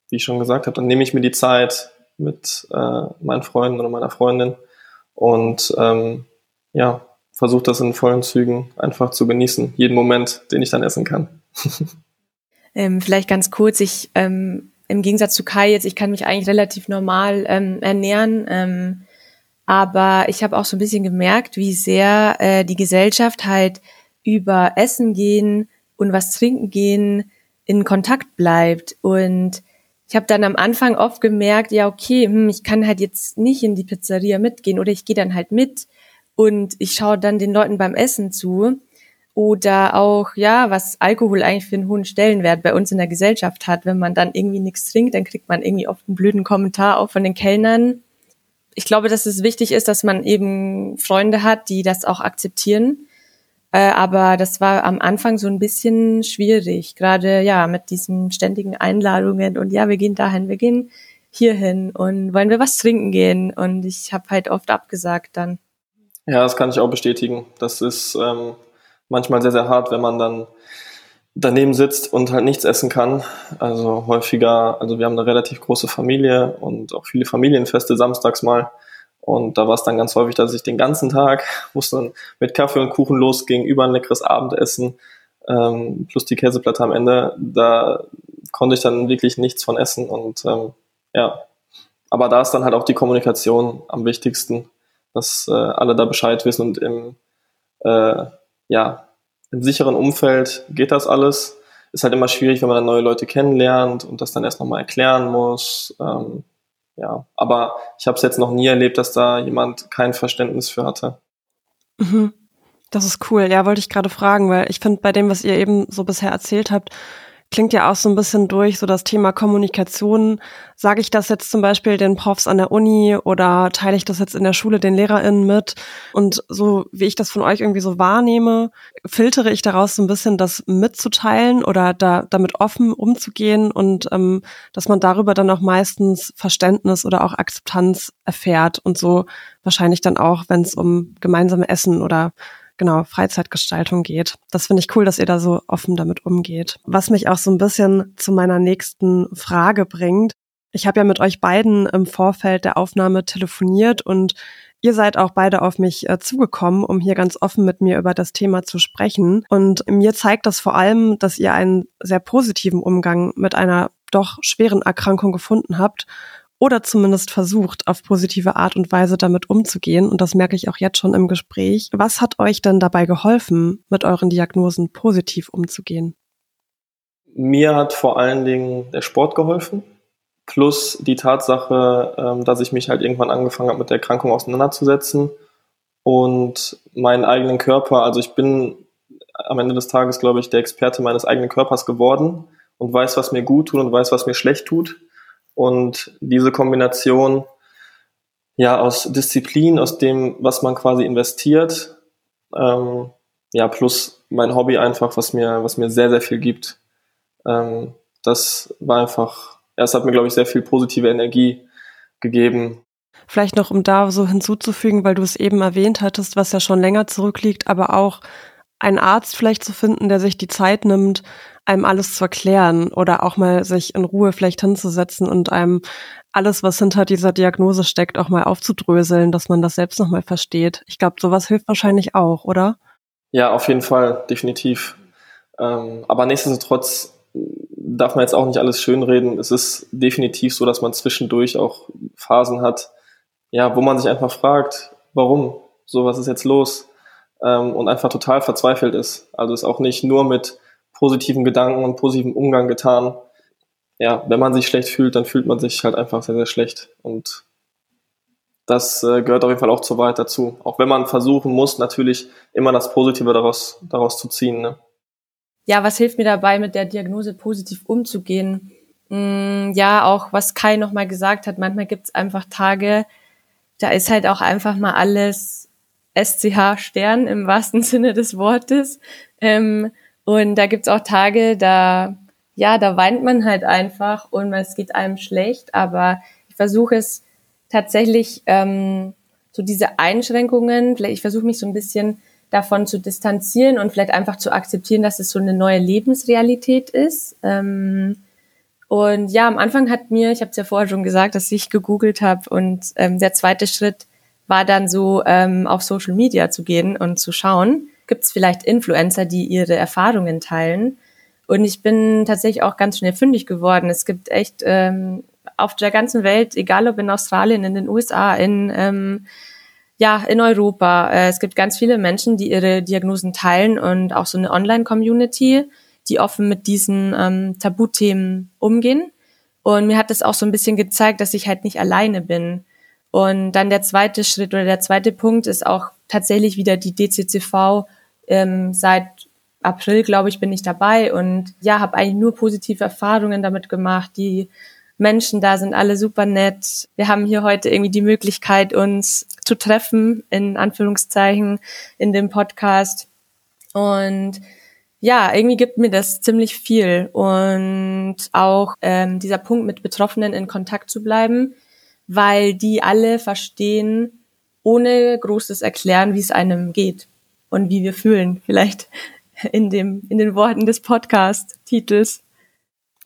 wie ich schon gesagt habe, dann nehme ich mir die Zeit mit äh, meinen Freunden oder meiner Freundin und ähm, ja, versuche das in vollen Zügen einfach zu genießen, jeden Moment, den ich dann essen kann. *laughs* ähm, vielleicht ganz kurz, ich ähm, im Gegensatz zu Kai jetzt, ich kann mich eigentlich relativ normal ähm, ernähren, ähm, aber ich habe auch so ein bisschen gemerkt, wie sehr äh, die Gesellschaft halt über Essen gehen und was trinken gehen in Kontakt bleibt und ich habe dann am Anfang oft gemerkt, ja, okay, hm, ich kann halt jetzt nicht in die Pizzeria mitgehen oder ich gehe dann halt mit und ich schaue dann den Leuten beim Essen zu. Oder auch, ja, was Alkohol eigentlich für einen hohen Stellenwert bei uns in der Gesellschaft hat. Wenn man dann irgendwie nichts trinkt, dann kriegt man irgendwie oft einen blöden Kommentar auch von den Kellnern. Ich glaube, dass es wichtig ist, dass man eben Freunde hat, die das auch akzeptieren äh, aber das war am Anfang so ein bisschen schwierig, gerade ja mit diesen ständigen Einladungen und ja, wir gehen dahin, wir gehen hierhin und wollen wir was trinken gehen. Und ich habe halt oft abgesagt dann. Ja, das kann ich auch bestätigen. Das ist ähm, manchmal sehr, sehr hart, wenn man dann daneben sitzt und halt nichts essen kann. Also häufiger, also wir haben eine relativ große Familie und auch viele Familienfeste samstags mal. Und da war es dann ganz häufig, dass ich den ganzen Tag, es dann mit Kaffee und Kuchen losging, über ein leckeres Abendessen, ähm, plus die Käseplatte am Ende, da konnte ich dann wirklich nichts von essen. Und ähm, ja, aber da ist dann halt auch die Kommunikation am wichtigsten, dass äh, alle da Bescheid wissen und im, äh, ja, im sicheren Umfeld geht das alles. Ist halt immer schwierig, wenn man dann neue Leute kennenlernt und das dann erst nochmal erklären muss. Ähm, ja, aber ich habe es jetzt noch nie erlebt, dass da jemand kein Verständnis für hatte. Mhm. Das ist cool. Ja, wollte ich gerade fragen, weil ich finde, bei dem, was ihr eben so bisher erzählt habt, klingt ja auch so ein bisschen durch, so das Thema Kommunikation. Sage ich das jetzt zum Beispiel den Profs an der Uni oder teile ich das jetzt in der Schule den LehrerInnen mit? Und so wie ich das von euch irgendwie so wahrnehme, filtere ich daraus so ein bisschen das mitzuteilen oder da damit offen umzugehen und ähm, dass man darüber dann auch meistens Verständnis oder auch Akzeptanz erfährt und so wahrscheinlich dann auch, wenn es um gemeinsame Essen oder genau, Freizeitgestaltung geht. Das finde ich cool, dass ihr da so offen damit umgeht. Was mich auch so ein bisschen zu meiner nächsten Frage bringt. Ich habe ja mit euch beiden im Vorfeld der Aufnahme telefoniert und Ihr seid auch beide auf mich äh, zugekommen, um hier ganz offen mit mir über das Thema zu sprechen. Und mir zeigt das vor allem, dass ihr einen sehr positiven Umgang mit einer doch schweren Erkrankung gefunden habt oder zumindest versucht, auf positive Art und Weise damit umzugehen. Und das merke ich auch jetzt schon im Gespräch. Was hat euch denn dabei geholfen, mit euren Diagnosen positiv umzugehen? Mir hat vor allen Dingen der Sport geholfen, plus die Tatsache, ähm, dass ich mich halt irgendwann angefangen habe, mit der Erkrankung auseinanderzusetzen und meinen eigenen Körper, also ich bin am Ende des Tages, glaube ich, der Experte meines eigenen Körpers geworden und weiß, was mir gut tut und weiß, was mir schlecht tut und diese Kombination ja aus Disziplin, aus dem, was man quasi investiert, ähm, ja, plus mein Hobby einfach, was mir, was mir sehr, sehr viel gibt. Ähm, das war einfach, ja, es hat mir, glaube ich, sehr viel positive Energie gegeben. Vielleicht noch, um da so hinzuzufügen, weil du es eben erwähnt hattest, was ja schon länger zurückliegt, aber auch einen Arzt vielleicht zu finden, der sich die Zeit nimmt, einem alles zu erklären oder auch mal sich in Ruhe vielleicht hinzusetzen und einem alles, was hinter dieser Diagnose steckt, auch mal aufzudröseln, dass man das selbst nochmal versteht. Ich glaube, sowas hilft wahrscheinlich auch, oder? Ja, auf jeden Fall, definitiv. Ähm, aber nichtsdestotrotz darf man jetzt auch nicht alles schönreden. Es ist definitiv so, dass man zwischendurch auch Phasen hat, ja, wo man sich einfach fragt, warum? So, was ist jetzt los? Ähm, und einfach total verzweifelt ist. Also ist auch nicht nur mit positiven Gedanken und positivem Umgang getan. Ja, wenn man sich schlecht fühlt, dann fühlt man sich halt einfach sehr, sehr schlecht. Und das äh, gehört auf jeden Fall auch zur Wahrheit dazu. Auch wenn man versuchen muss, natürlich immer das Positive daraus, daraus zu ziehen. Ne? Ja, was hilft mir dabei, mit der Diagnose positiv umzugehen? Mm, ja, auch was Kai nochmal gesagt hat, manchmal gibt es einfach Tage, da ist halt auch einfach mal alles SCH Stern im wahrsten *laughs* Sinne des Wortes. Ähm, und da gibt's auch Tage, da, ja, da weint man halt einfach und es geht einem schlecht, aber ich versuche es tatsächlich, ähm, so diese Einschränkungen, ich versuche mich so ein bisschen davon zu distanzieren und vielleicht einfach zu akzeptieren, dass es so eine neue Lebensrealität ist. Ähm, und ja, am Anfang hat mir, ich habe es ja vorher schon gesagt, dass ich gegoogelt habe und ähm, der zweite Schritt war dann so, ähm, auf Social Media zu gehen und zu schauen, gibt es vielleicht Influencer, die ihre Erfahrungen teilen. Und ich bin tatsächlich auch ganz schnell fündig geworden. Es gibt echt ähm, auf der ganzen Welt, egal ob in Australien, in den USA, in ähm, ja, in Europa. Äh, es gibt ganz viele Menschen, die ihre Diagnosen teilen und auch so eine Online-Community, die offen mit diesen ähm, Tabuthemen umgehen. Und mir hat das auch so ein bisschen gezeigt, dass ich halt nicht alleine bin. Und dann der zweite Schritt oder der zweite Punkt ist auch tatsächlich wieder die DCCV. Ähm, seit April, glaube ich, bin ich dabei und ja, habe eigentlich nur positive Erfahrungen damit gemacht. Die Menschen da sind alle super nett. Wir haben hier heute irgendwie die Möglichkeit, uns zu treffen, in Anführungszeichen, in dem Podcast. Und ja, irgendwie gibt mir das ziemlich viel. Und auch ähm, dieser Punkt, mit Betroffenen in Kontakt zu bleiben, weil die alle verstehen, ohne großes Erklären, wie es einem geht und wie wir fühlen. Vielleicht *laughs* in dem, in den Worten des Podcast-Titels.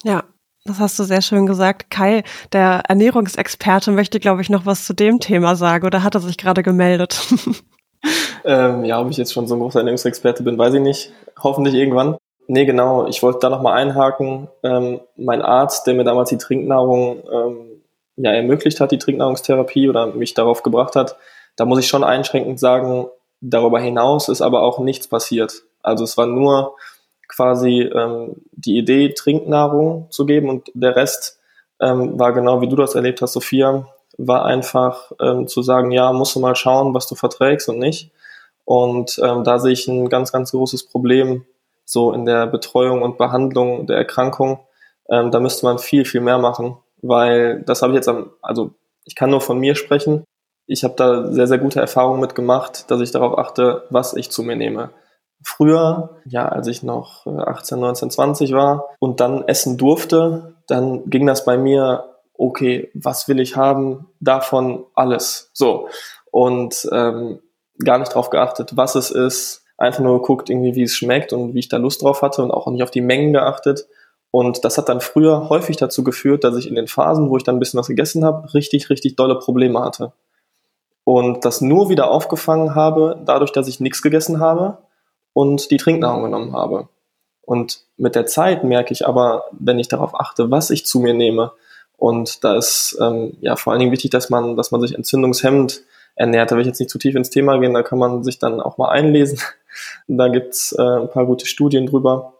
Ja, das hast du sehr schön gesagt. Kai, der Ernährungsexperte, möchte, glaube ich, noch was zu dem Thema sagen oder hat er sich gerade gemeldet? *laughs* ähm, ja, ob ich jetzt schon so ein großer Ernährungsexperte bin, weiß ich nicht. Hoffentlich irgendwann. Nee, genau. Ich wollte da nochmal einhaken. Ähm, mein Arzt, der mir damals die Trinknahrung ähm, ja, ermöglicht hat, die Trinknahrungstherapie oder mich darauf gebracht hat, da muss ich schon einschränkend sagen, darüber hinaus ist aber auch nichts passiert. Also es war nur quasi ähm, die Idee, Trinknahrung zu geben und der Rest ähm, war genau wie du das erlebt hast, Sophia, war einfach ähm, zu sagen, ja, musst du mal schauen, was du verträgst und nicht. Und ähm, da sehe ich ein ganz, ganz großes Problem so in der Betreuung und Behandlung der Erkrankung. Ähm, da müsste man viel, viel mehr machen, weil das habe ich jetzt am, also ich kann nur von mir sprechen. Ich habe da sehr, sehr gute Erfahrungen mitgemacht, dass ich darauf achte, was ich zu mir nehme früher, ja, als ich noch 18, 19, 20 war und dann essen durfte, dann ging das bei mir, okay, was will ich haben? Davon alles. So. Und ähm, gar nicht drauf geachtet, was es ist. Einfach nur geguckt, irgendwie, wie es schmeckt und wie ich da Lust drauf hatte und auch nicht auf die Mengen geachtet. Und das hat dann früher häufig dazu geführt, dass ich in den Phasen, wo ich dann ein bisschen was gegessen habe, richtig, richtig dolle Probleme hatte. Und das nur wieder aufgefangen habe, dadurch, dass ich nichts gegessen habe und die Trinknahrung genommen habe. Und mit der Zeit merke ich aber, wenn ich darauf achte, was ich zu mir nehme, und da ist ähm, ja vor allen Dingen wichtig, dass man, dass man sich entzündungshemmend ernährt. Da will ich jetzt nicht zu tief ins Thema gehen, da kann man sich dann auch mal einlesen. *laughs* da gibt's äh, ein paar gute Studien drüber.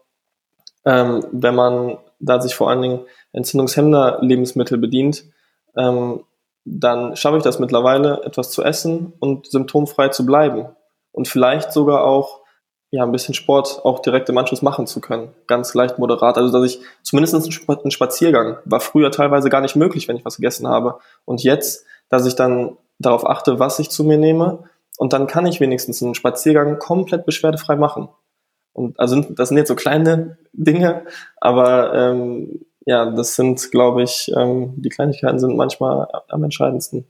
Ähm, wenn man da sich vor allen Dingen entzündungshemmender Lebensmittel bedient, ähm, dann schaffe ich das mittlerweile, etwas zu essen und symptomfrei zu bleiben. Und vielleicht sogar auch ja, ein bisschen Sport auch direkt im Anschluss machen zu können. Ganz leicht moderat. Also, dass ich zumindest ein Spaziergang war früher teilweise gar nicht möglich, wenn ich was gegessen habe. Und jetzt, dass ich dann darauf achte, was ich zu mir nehme. Und dann kann ich wenigstens einen Spaziergang komplett beschwerdefrei machen. Und also das sind jetzt so kleine Dinge, aber ähm, ja, das sind, glaube ich, ähm, die Kleinigkeiten sind manchmal am entscheidendsten.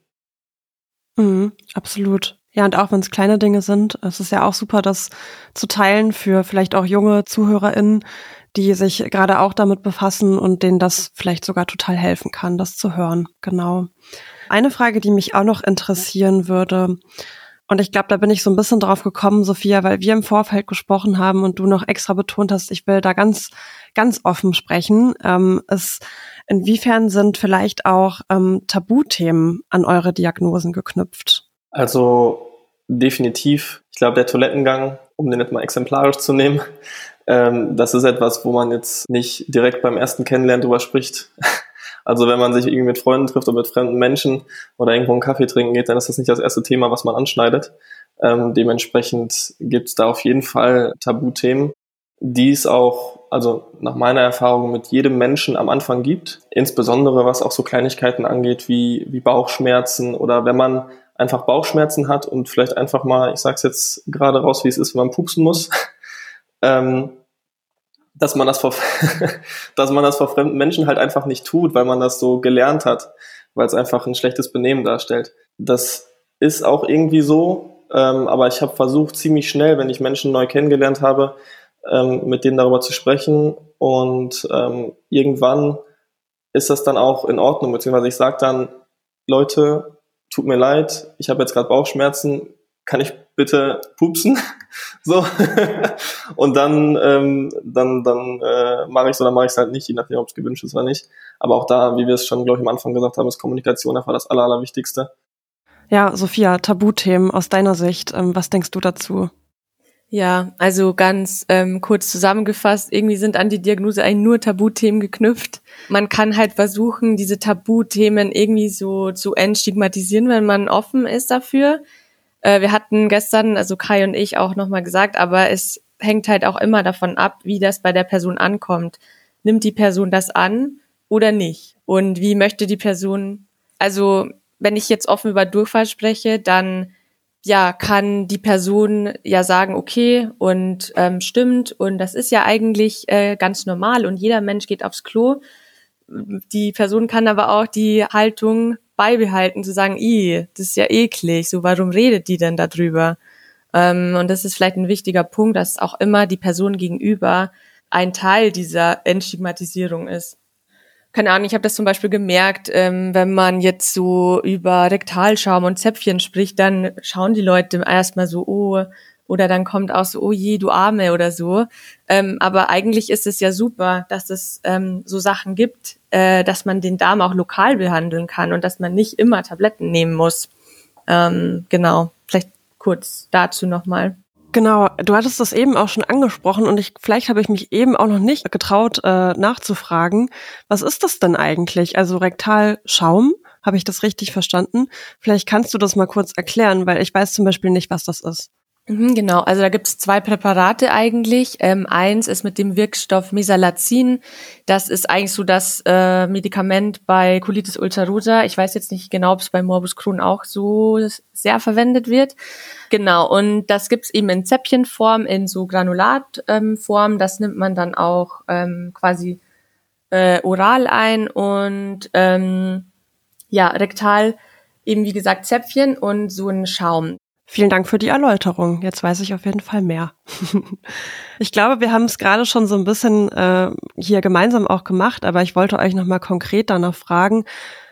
Mhm, absolut. Ja, und auch wenn es kleine Dinge sind, es ist ja auch super, das zu teilen für vielleicht auch junge ZuhörerInnen, die sich gerade auch damit befassen und denen das vielleicht sogar total helfen kann, das zu hören. Genau. Eine Frage, die mich auch noch interessieren würde, und ich glaube, da bin ich so ein bisschen drauf gekommen, Sophia, weil wir im Vorfeld gesprochen haben und du noch extra betont hast, ich will da ganz, ganz offen sprechen, ähm, ist, inwiefern sind vielleicht auch ähm, Tabuthemen an eure Diagnosen geknüpft? Also definitiv, ich glaube, der Toilettengang, um den jetzt mal exemplarisch zu nehmen, *laughs* ähm, das ist etwas, wo man jetzt nicht direkt beim ersten Kennenlernen drüber spricht. Also wenn man sich irgendwie mit Freunden trifft oder mit fremden Menschen oder irgendwo einen Kaffee trinken geht, dann ist das nicht das erste Thema, was man anschneidet. Ähm, dementsprechend gibt es da auf jeden Fall Tabuthemen, die es auch, also nach meiner Erfahrung, mit jedem Menschen am Anfang gibt. Insbesondere was auch so Kleinigkeiten angeht wie, wie Bauchschmerzen oder wenn man einfach Bauchschmerzen hat und vielleicht einfach mal, ich sag's jetzt gerade raus, wie es ist, wenn man pupsen muss, *laughs* ähm, dass man das vor, *laughs* dass man das vor fremden Menschen halt einfach nicht tut, weil man das so gelernt hat, weil es einfach ein schlechtes Benehmen darstellt. Das ist auch irgendwie so, ähm, aber ich habe versucht, ziemlich schnell, wenn ich Menschen neu kennengelernt habe, ähm, mit denen darüber zu sprechen und ähm, irgendwann ist das dann auch in Ordnung, beziehungsweise ich sage dann, Leute, tut mir leid, ich habe jetzt gerade Bauchschmerzen, kann ich bitte pupsen? *laughs* so. und dann, ähm, dann, dann äh, mache ich es oder mache ich es halt nicht, je nachdem, ob es gewünscht ist oder nicht. Aber auch da, wie wir es schon, glaube ich, am Anfang gesagt haben, ist Kommunikation einfach das Aller, Allerwichtigste. Ja, Sophia, Tabuthemen aus deiner Sicht, ähm, was denkst du dazu? Ja, also ganz ähm, kurz zusammengefasst, irgendwie sind an die Diagnose eigentlich nur Tabuthemen geknüpft. Man kann halt versuchen, diese Tabuthemen irgendwie so zu entstigmatisieren, wenn man offen ist dafür. Äh, wir hatten gestern, also Kai und ich auch nochmal gesagt, aber es hängt halt auch immer davon ab, wie das bei der Person ankommt. Nimmt die Person das an oder nicht? Und wie möchte die Person, also wenn ich jetzt offen über Durchfall spreche, dann ja, kann die Person ja sagen, okay, und ähm, stimmt, und das ist ja eigentlich äh, ganz normal und jeder Mensch geht aufs Klo. Die Person kann aber auch die Haltung beibehalten, zu sagen, i, das ist ja eklig, so warum redet die denn darüber? Ähm, und das ist vielleicht ein wichtiger Punkt, dass auch immer die Person gegenüber ein Teil dieser Entstigmatisierung ist keine Ahnung, ich habe das zum Beispiel gemerkt, ähm, wenn man jetzt so über Rektalschaum und Zäpfchen spricht, dann schauen die Leute erstmal so, oh, oder dann kommt auch so, oh je, du Arme oder so. Ähm, aber eigentlich ist es ja super, dass es ähm, so Sachen gibt, äh, dass man den Darm auch lokal behandeln kann und dass man nicht immer Tabletten nehmen muss. Ähm, genau, vielleicht kurz dazu nochmal. Genau, du hattest das eben auch schon angesprochen und ich, vielleicht habe ich mich eben auch noch nicht getraut äh, nachzufragen. Was ist das denn eigentlich? Also Rektalschaum, habe ich das richtig verstanden? Vielleicht kannst du das mal kurz erklären, weil ich weiß zum Beispiel nicht, was das ist. Mhm, genau, also da gibt es zwei Präparate eigentlich. Ähm, eins ist mit dem Wirkstoff Mesalazin. Das ist eigentlich so das äh, Medikament bei Colitis ulcerosa. Ich weiß jetzt nicht genau, ob es bei Morbus Crohn auch so sehr verwendet wird. Genau, und das gibt's eben in Zäppchenform, in so Granulatform. Ähm, das nimmt man dann auch ähm, quasi äh, oral ein und ähm, ja, rektal eben wie gesagt Zäpfchen und so ein Schaum. Vielen Dank für die Erläuterung. Jetzt weiß ich auf jeden Fall mehr. *laughs* ich glaube, wir haben es gerade schon so ein bisschen äh, hier gemeinsam auch gemacht, aber ich wollte euch nochmal konkret danach fragen,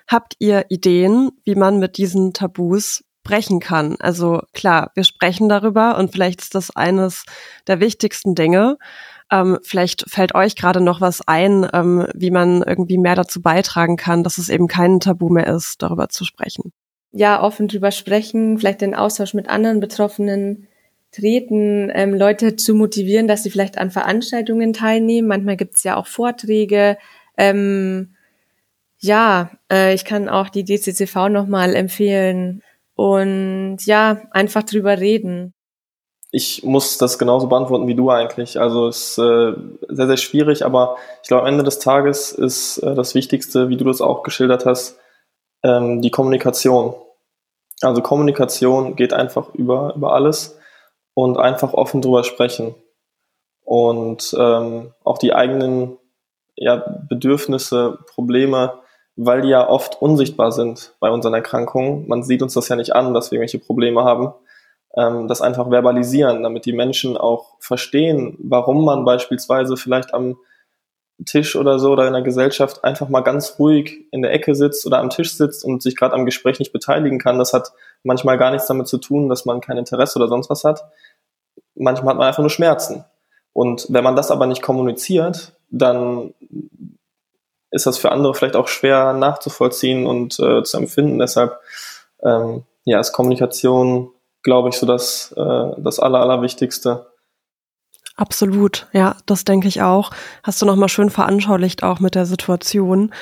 habt ihr Ideen, wie man mit diesen Tabus brechen kann? Also klar, wir sprechen darüber und vielleicht ist das eines der wichtigsten Dinge. Ähm, vielleicht fällt euch gerade noch was ein, ähm, wie man irgendwie mehr dazu beitragen kann, dass es eben kein Tabu mehr ist, darüber zu sprechen ja offen drüber sprechen, vielleicht den Austausch mit anderen Betroffenen treten, ähm, Leute zu motivieren, dass sie vielleicht an Veranstaltungen teilnehmen. Manchmal gibt es ja auch Vorträge. Ähm, ja, äh, ich kann auch die DCCV nochmal empfehlen und ja, einfach drüber reden. Ich muss das genauso beantworten wie du eigentlich. Also es ist äh, sehr, sehr schwierig, aber ich glaube, am Ende des Tages ist äh, das Wichtigste, wie du das auch geschildert hast, ähm, die Kommunikation. Also Kommunikation geht einfach über, über alles und einfach offen drüber sprechen. Und ähm, auch die eigenen ja, Bedürfnisse, Probleme, weil die ja oft unsichtbar sind bei unseren Erkrankungen. Man sieht uns das ja nicht an, dass wir irgendwelche Probleme haben. Ähm, das einfach verbalisieren, damit die Menschen auch verstehen, warum man beispielsweise vielleicht am Tisch oder so oder in der Gesellschaft einfach mal ganz ruhig in der Ecke sitzt oder am Tisch sitzt und sich gerade am Gespräch nicht beteiligen kann. Das hat manchmal gar nichts damit zu tun, dass man kein Interesse oder sonst was hat. Manchmal hat man einfach nur Schmerzen. Und wenn man das aber nicht kommuniziert, dann ist das für andere vielleicht auch schwer nachzuvollziehen und äh, zu empfinden. Deshalb ähm, ja, ist Kommunikation, glaube ich, so das, äh, das Aller, Allerwichtigste. Absolut, ja, das denke ich auch. Hast du nochmal schön veranschaulicht auch mit der Situation.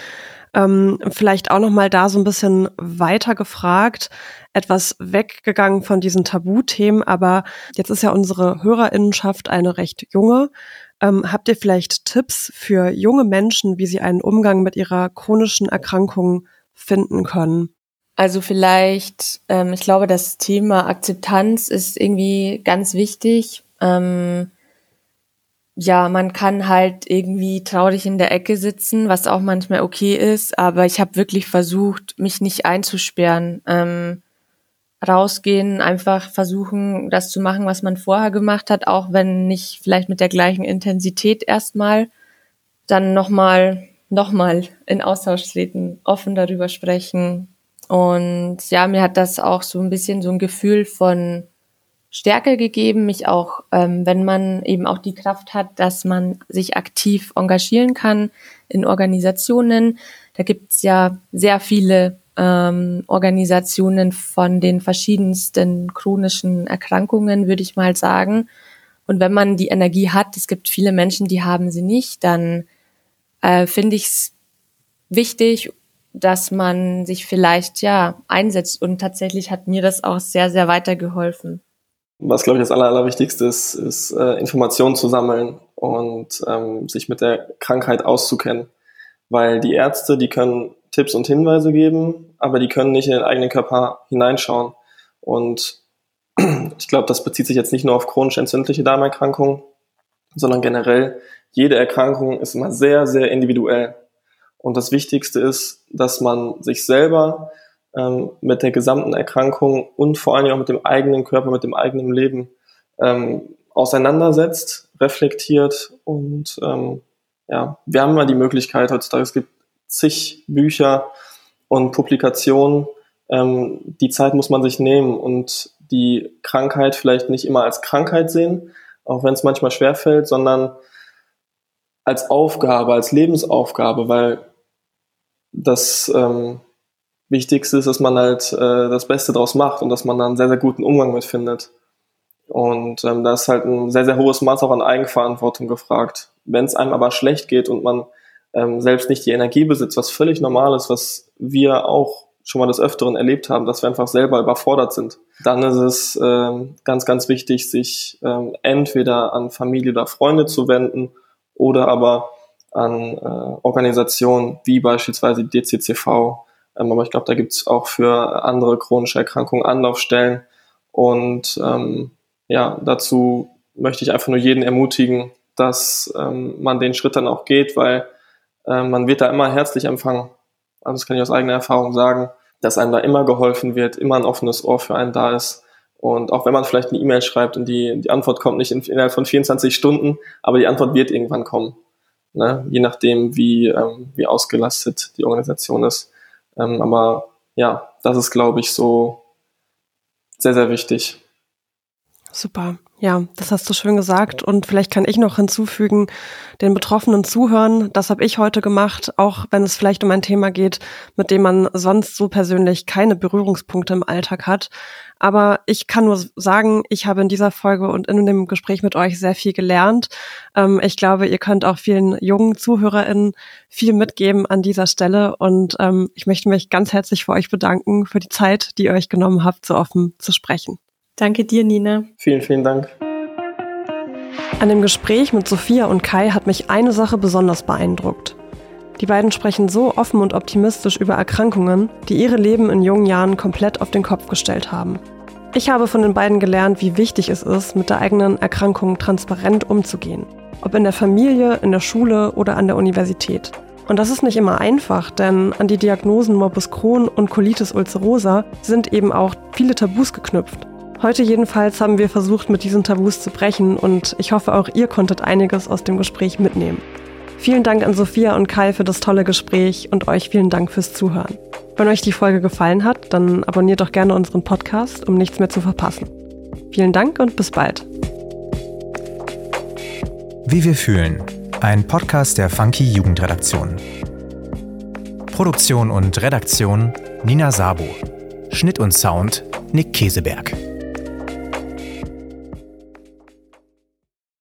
Ähm, vielleicht auch nochmal da so ein bisschen weiter gefragt, etwas weggegangen von diesen Tabuthemen, aber jetzt ist ja unsere Hörerinnenschaft eine recht junge. Ähm, habt ihr vielleicht Tipps für junge Menschen, wie sie einen Umgang mit ihrer chronischen Erkrankung finden können? Also vielleicht, ähm, ich glaube, das Thema Akzeptanz ist irgendwie ganz wichtig. Ähm, ja, man kann halt irgendwie traurig in der Ecke sitzen, was auch manchmal okay ist, aber ich habe wirklich versucht, mich nicht einzusperren. Ähm, rausgehen, einfach versuchen, das zu machen, was man vorher gemacht hat, auch wenn nicht vielleicht mit der gleichen Intensität erstmal, dann nochmal, nochmal in Austausch treten, offen darüber sprechen. Und ja, mir hat das auch so ein bisschen so ein Gefühl von Stärke gegeben, mich auch, ähm, wenn man eben auch die Kraft hat, dass man sich aktiv engagieren kann in Organisationen. Da gibt's ja sehr viele ähm, Organisationen von den verschiedensten chronischen Erkrankungen, würde ich mal sagen. Und wenn man die Energie hat, es gibt viele Menschen, die haben sie nicht, dann äh, finde ich es wichtig, dass man sich vielleicht ja einsetzt. Und tatsächlich hat mir das auch sehr, sehr weitergeholfen. Was, glaube ich, das Aller, Allerwichtigste ist, ist äh, Informationen zu sammeln und ähm, sich mit der Krankheit auszukennen. Weil die Ärzte, die können Tipps und Hinweise geben, aber die können nicht in den eigenen Körper hineinschauen. Und *clears throat* ich glaube, das bezieht sich jetzt nicht nur auf chronisch entzündliche Darmerkrankungen, sondern generell jede Erkrankung ist immer sehr, sehr individuell. Und das Wichtigste ist, dass man sich selber ähm, mit der gesamten Erkrankung und vor allem auch mit dem eigenen Körper, mit dem eigenen Leben ähm, auseinandersetzt, reflektiert und ähm, ja, wir haben mal die Möglichkeit heutzutage, es gibt zig Bücher und Publikationen, ähm, die Zeit muss man sich nehmen und die Krankheit vielleicht nicht immer als Krankheit sehen, auch wenn es manchmal schwerfällt, sondern als Aufgabe, als Lebensaufgabe, weil das ähm, Wichtigste ist, dass man halt äh, das Beste draus macht und dass man da einen sehr, sehr guten Umgang mit findet. Und ähm, da ist halt ein sehr, sehr hohes Maß auch an Eigenverantwortung gefragt. Wenn es einem aber schlecht geht und man ähm, selbst nicht die Energie besitzt, was völlig normal ist, was wir auch schon mal des Öfteren erlebt haben, dass wir einfach selber überfordert sind, dann ist es ähm, ganz, ganz wichtig, sich ähm, entweder an Familie oder Freunde zu wenden oder aber an äh, Organisationen wie beispielsweise die DCCV, ähm, aber ich glaube, da gibt es auch für andere chronische Erkrankungen Anlaufstellen. Und ähm, ja, dazu möchte ich einfach nur jeden ermutigen, dass ähm, man den Schritt dann auch geht, weil äh, man wird da immer herzlich empfangen. Also das kann ich aus eigener Erfahrung sagen, dass einem da immer geholfen wird, immer ein offenes Ohr für einen da ist. Und auch wenn man vielleicht eine E-Mail schreibt und die, die Antwort kommt nicht in, innerhalb von 24 Stunden, aber die Antwort wird irgendwann kommen. Ne? Je nachdem, wie, ähm, wie ausgelastet die Organisation ist. Ähm, aber ja, das ist, glaube ich, so sehr, sehr wichtig. Super. Ja, das hast du schön gesagt. Und vielleicht kann ich noch hinzufügen, den Betroffenen zuhören. Das habe ich heute gemacht, auch wenn es vielleicht um ein Thema geht, mit dem man sonst so persönlich keine Berührungspunkte im Alltag hat. Aber ich kann nur sagen, ich habe in dieser Folge und in dem Gespräch mit euch sehr viel gelernt. Ähm, ich glaube, ihr könnt auch vielen jungen ZuhörerInnen viel mitgeben an dieser Stelle. Und ähm, ich möchte mich ganz herzlich für euch bedanken, für die Zeit, die ihr euch genommen habt, so offen zu sprechen. Danke dir, Nina. Vielen, vielen Dank. An dem Gespräch mit Sophia und Kai hat mich eine Sache besonders beeindruckt. Die beiden sprechen so offen und optimistisch über Erkrankungen, die ihre Leben in jungen Jahren komplett auf den Kopf gestellt haben. Ich habe von den beiden gelernt, wie wichtig es ist, mit der eigenen Erkrankung transparent umzugehen. Ob in der Familie, in der Schule oder an der Universität. Und das ist nicht immer einfach, denn an die Diagnosen Morbus Crohn und Colitis ulcerosa sind eben auch viele Tabus geknüpft. Heute jedenfalls haben wir versucht, mit diesen Tabus zu brechen und ich hoffe, auch ihr konntet einiges aus dem Gespräch mitnehmen. Vielen Dank an Sophia und Kai für das tolle Gespräch und euch vielen Dank fürs Zuhören. Wenn euch die Folge gefallen hat, dann abonniert doch gerne unseren Podcast, um nichts mehr zu verpassen. Vielen Dank und bis bald. Wie wir fühlen. Ein Podcast der Funky Jugendredaktion. Produktion und Redaktion Nina Sabo. Schnitt und Sound Nick Käseberg.